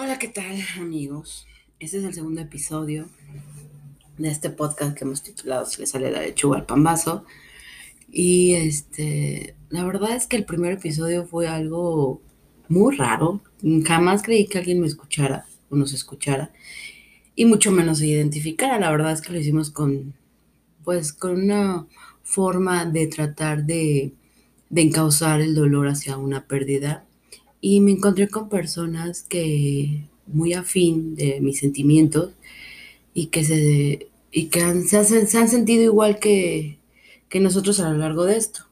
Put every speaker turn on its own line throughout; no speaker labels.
Hola, ¿qué tal amigos? Este es el segundo episodio de este podcast que hemos titulado Se le sale la lechuga al pambazo. Y este, la verdad es que el primer episodio fue algo muy raro. Jamás creí que alguien me escuchara o nos escuchara. Y mucho menos se identificara. La verdad es que lo hicimos con, pues, con una forma de tratar de, de encauzar el dolor hacia una pérdida y me encontré con personas que muy afín de mis sentimientos y que se y que han, se, han, se, han, sentido igual que, que nosotros a lo largo de esto.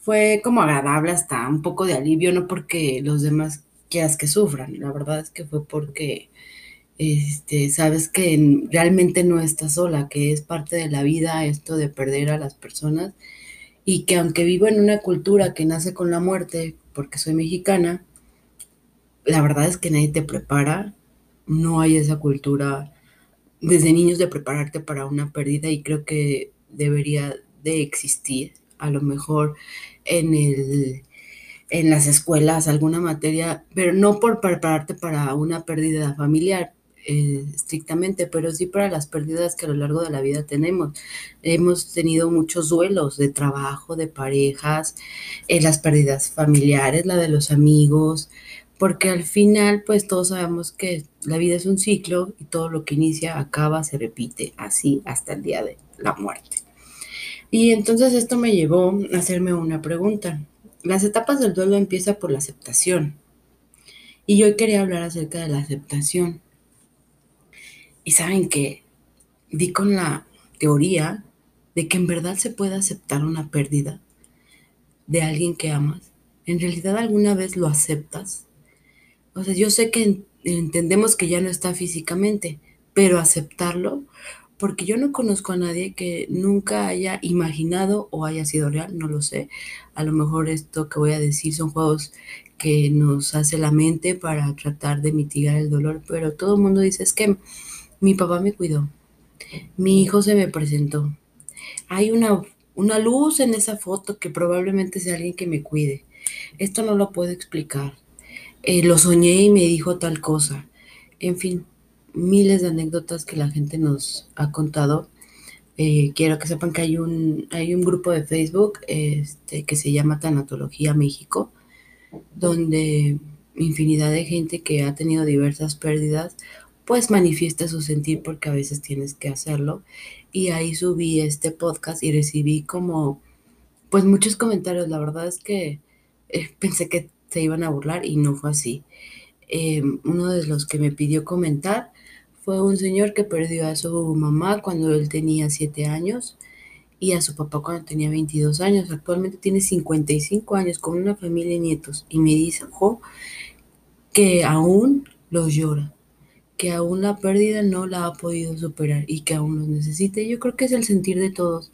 Fue como agradable hasta un poco de alivio, no porque los demás quieras que sufran, la verdad es que fue porque este, sabes que realmente no estás sola, que es parte de la vida esto de perder a las personas y que aunque vivo en una cultura que nace con la muerte, porque soy mexicana, la verdad es que nadie te prepara, no hay esa cultura desde niños de prepararte para una pérdida y creo que debería de existir, a lo mejor en el en las escuelas alguna materia, pero no por prepararte para una pérdida familiar, eh, estrictamente, pero sí para las pérdidas que a lo largo de la vida tenemos. Hemos tenido muchos duelos de trabajo, de parejas, eh, las pérdidas familiares, la de los amigos, porque al final pues todos sabemos que la vida es un ciclo y todo lo que inicia acaba, se repite así hasta el día de la muerte. Y entonces esto me llevó a hacerme una pregunta. Las etapas del duelo empiezan por la aceptación. Y yo quería hablar acerca de la aceptación. Y saben que di con la teoría de que en verdad se puede aceptar una pérdida de alguien que amas. ¿En realidad alguna vez lo aceptas? O sea, yo sé que entendemos que ya no está físicamente, pero aceptarlo, porque yo no conozco a nadie que nunca haya imaginado o haya sido real, no lo sé. A lo mejor esto que voy a decir son juegos que nos hace la mente para tratar de mitigar el dolor, pero todo el mundo dice es que mi papá me cuidó. Mi hijo se me presentó. Hay una, una luz en esa foto que probablemente sea alguien que me cuide. Esto no lo puedo explicar. Eh, lo soñé y me dijo tal cosa. En fin, miles de anécdotas que la gente nos ha contado. Eh, quiero que sepan que hay un, hay un grupo de Facebook este, que se llama Tanatología México, donde infinidad de gente que ha tenido diversas pérdidas pues manifiesta su sentir porque a veces tienes que hacerlo. Y ahí subí este podcast y recibí como, pues muchos comentarios. La verdad es que eh, pensé que se iban a burlar y no fue así. Eh, uno de los que me pidió comentar fue un señor que perdió a su mamá cuando él tenía 7 años y a su papá cuando tenía 22 años. Actualmente tiene 55 años con una familia y nietos y me dijo que aún los llora que aún la pérdida no la ha podido superar y que aún los necesita. Yo creo que es el sentir de todos.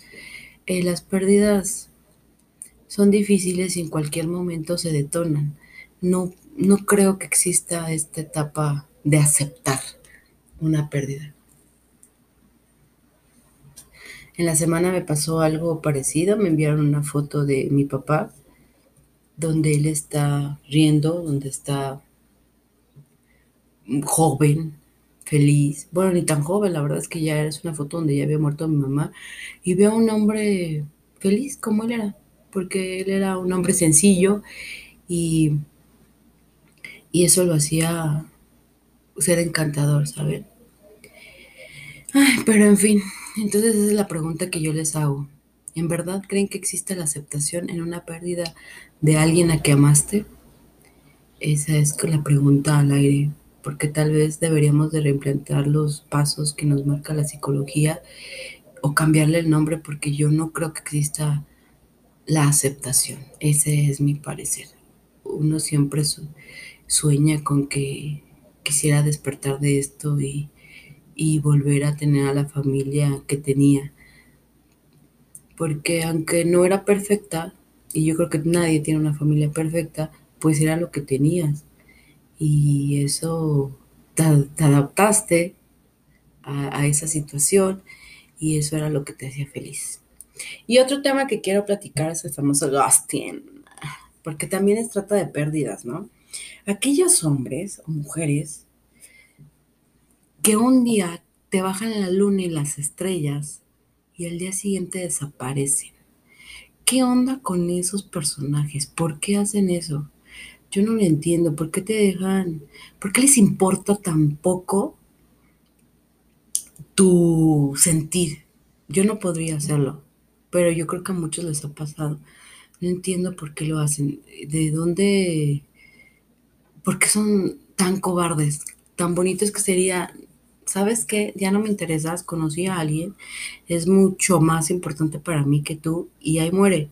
Eh, las pérdidas son difíciles y en cualquier momento se detonan. No, no creo que exista esta etapa de aceptar una pérdida. En la semana me pasó algo parecido, me enviaron una foto de mi papá donde él está riendo, donde está joven, feliz. Bueno, ni tan joven, la verdad es que ya es una foto donde ya había muerto mi mamá. Y veo a un hombre feliz como él era, porque él era un hombre sencillo y, y eso lo hacía ser encantador, ¿saben? Ay, pero en fin, entonces esa es la pregunta que yo les hago. ¿En verdad creen que existe la aceptación en una pérdida de alguien a que amaste? Esa es la pregunta al aire porque tal vez deberíamos de reimplantar los pasos que nos marca la psicología o cambiarle el nombre porque yo no creo que exista la aceptación. Ese es mi parecer. Uno siempre sueña con que quisiera despertar de esto y, y volver a tener a la familia que tenía. Porque aunque no era perfecta, y yo creo que nadie tiene una familia perfecta, pues era lo que tenías y eso te, adaptaste a, esa situación y eso era lo que te hacía feliz. Y otro tema que quiero platicar es el famoso ghosting, porque también es trata de pérdidas, ¿no? Aquellos hombres o mujeres que un día te bajan la luna y las estrellas y al día siguiente desaparecen. ¿Qué onda con esos personajes? ¿Por qué hacen eso? Yo no lo entiendo. ¿Por qué te dejan? ¿Por qué les importa tan poco tu sentir? Yo no podría hacerlo, pero yo creo que a muchos les ha pasado. No entiendo por qué lo hacen. ¿De dónde? ¿Por qué son tan cobardes? Tan bonitos que sería, ¿sabes qué? Ya no me interesas, conocí a alguien, es mucho más importante para mí que tú y ahí muere.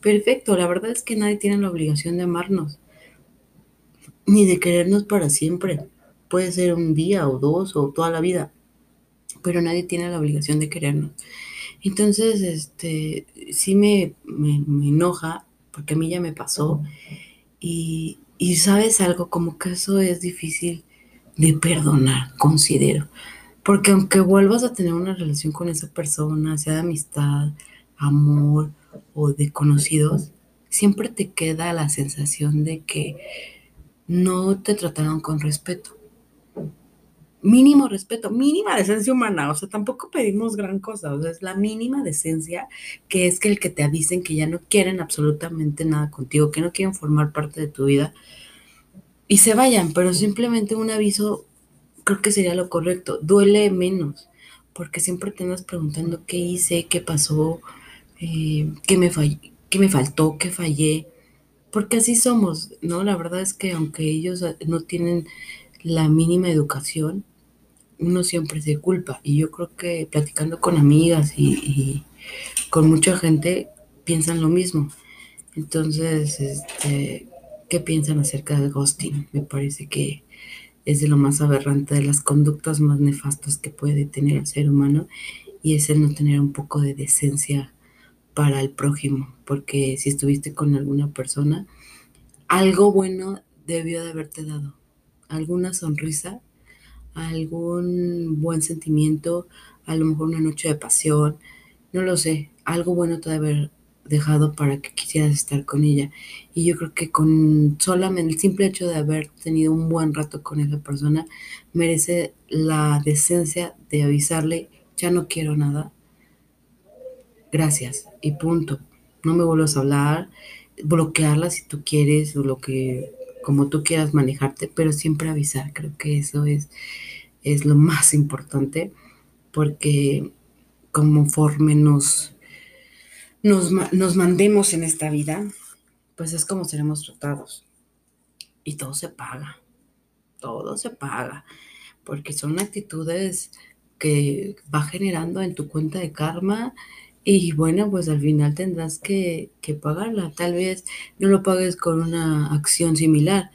Perfecto, la verdad es que nadie tiene la obligación de amarnos, ni de querernos para siempre. Puede ser un día o dos o toda la vida, pero nadie tiene la obligación de querernos. Entonces, este, sí me, me, me enoja, porque a mí ya me pasó, y, y sabes algo, como que eso es difícil de perdonar, considero. Porque aunque vuelvas a tener una relación con esa persona, sea de amistad, amor o de conocidos, siempre te queda la sensación de que no te trataron con respeto. Mínimo respeto, mínima decencia humana, o sea, tampoco pedimos gran cosa, o sea, es la mínima decencia que es que el que te avisen que ya no quieren absolutamente nada contigo, que no quieren formar parte de tu vida y se vayan, pero simplemente un aviso creo que sería lo correcto, duele menos, porque siempre te andas preguntando qué hice, qué pasó, eh, qué, me qué me faltó, qué fallé, porque así somos, ¿no? La verdad es que aunque ellos no tienen la mínima educación, uno siempre se culpa. Y yo creo que platicando con amigas y, y con mucha gente piensan lo mismo. Entonces, este, ¿qué piensan acerca del ghosting? Me parece que es de lo más aberrante, de las conductas más nefastas que puede tener el ser humano y es el no tener un poco de decencia para el prójimo, porque si estuviste con alguna persona, algo bueno debió de haberte dado, alguna sonrisa, algún buen sentimiento, a lo mejor una noche de pasión, no lo sé, algo bueno te debe haber dejado para que quisieras estar con ella. Y yo creo que con solamente el simple hecho de haber tenido un buen rato con esa persona, merece la decencia de avisarle, ya no quiero nada, gracias y punto. No me vuelvas a hablar, bloquearla si tú quieres o lo que como tú quieras manejarte, pero siempre avisar. Creo que eso es, es lo más importante porque conforme nos, nos, nos mandemos en esta vida, pues es como seremos tratados. Y todo se paga, todo se paga, porque son actitudes que va generando en tu cuenta de karma y bueno, pues al final tendrás que, que, pagarla. Tal vez no lo pagues con una acción similar,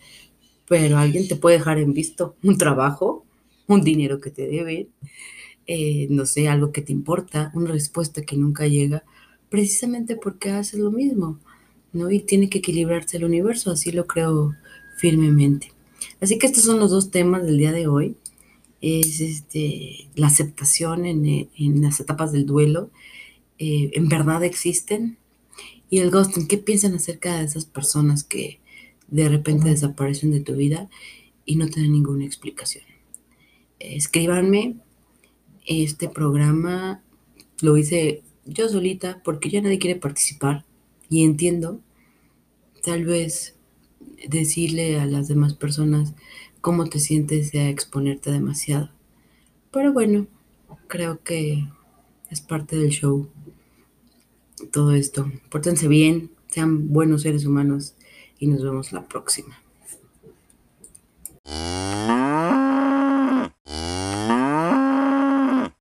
pero alguien te puede dejar en visto un trabajo, un dinero que te deben, eh, no sé, algo que te importa, una respuesta que nunca llega, precisamente porque haces lo mismo, ¿no? Y tiene que equilibrarse el universo, así lo creo firmemente. Así que estos son los dos temas del día de hoy. Es este, la aceptación en, en las etapas del duelo eh, en verdad existen. Y el ghosting, ¿qué piensan acerca de esas personas que de repente desaparecen de tu vida y no tienen ninguna explicación? escríbanme. Este programa lo hice yo solita porque ya nadie quiere participar y entiendo. Tal vez decirle a las demás personas cómo te sientes sea exponerte demasiado. Pero bueno, creo que es parte del show. Todo esto. Pórtense bien, sean buenos seres humanos y nos vemos la próxima.